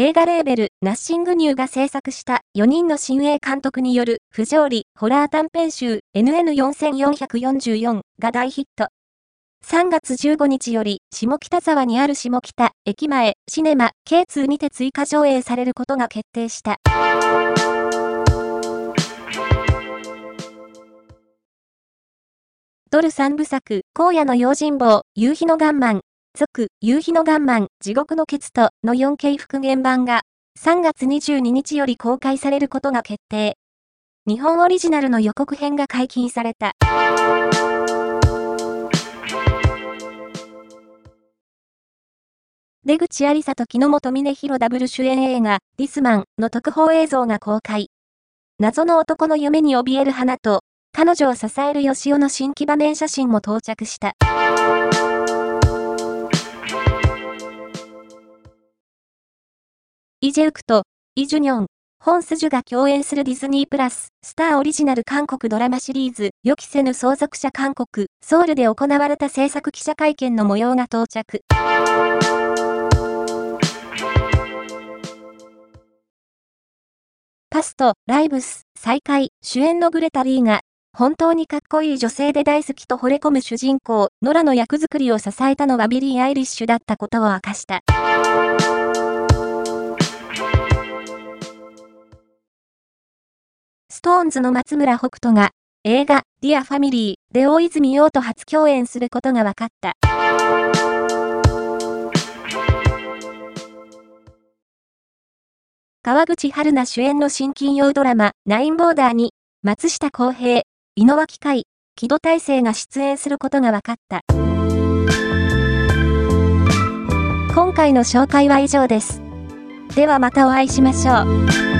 映画レーベル、ナッシングニューが制作した4人の新鋭監督による不条理ホラー短編集 NN4444 が大ヒット。3月15日より下北沢にある下北駅前シネマ K2 にて追加上映されることが決定した。ドル3部作、荒野の用心棒、夕日のガンマン、続、夕日のガンマン、地獄のケツとの 4K 復元版が3月22日より公開されることが決定。日本オリジナルの予告編が解禁された。出口ありさと木之本峰弘ダブル主演映画、リスマンの特報映像が公開。謎の男の夢に怯える花と、彼女を支える吉尾の新規場面写真も到着した。イジェウクと、イ・ジュニョン、ホン・スジュが共演するディズニープラス、スターオリジナル韓国ドラマシリーズ、予期せぬ相続者韓国、ソウルで行われた制作記者会見の模様が到着。パスト、ライブス、再会、主演のグレタ・リーが、本当にかっこいい女性で大好きと惚れ込む主人公、ノラの役作りを支えたのはビリー・アイリッシュだったことを明かした。SixTONES の松村北斗が映画ディアファミリーで大泉洋と初共演することが分かった。川口春奈主演の新金曜ドラマナインボーダーに松下洸平、井之脇海、木戸大聖が出演することが分かった。今回の紹介は以上です。ではまたお会いしましょう。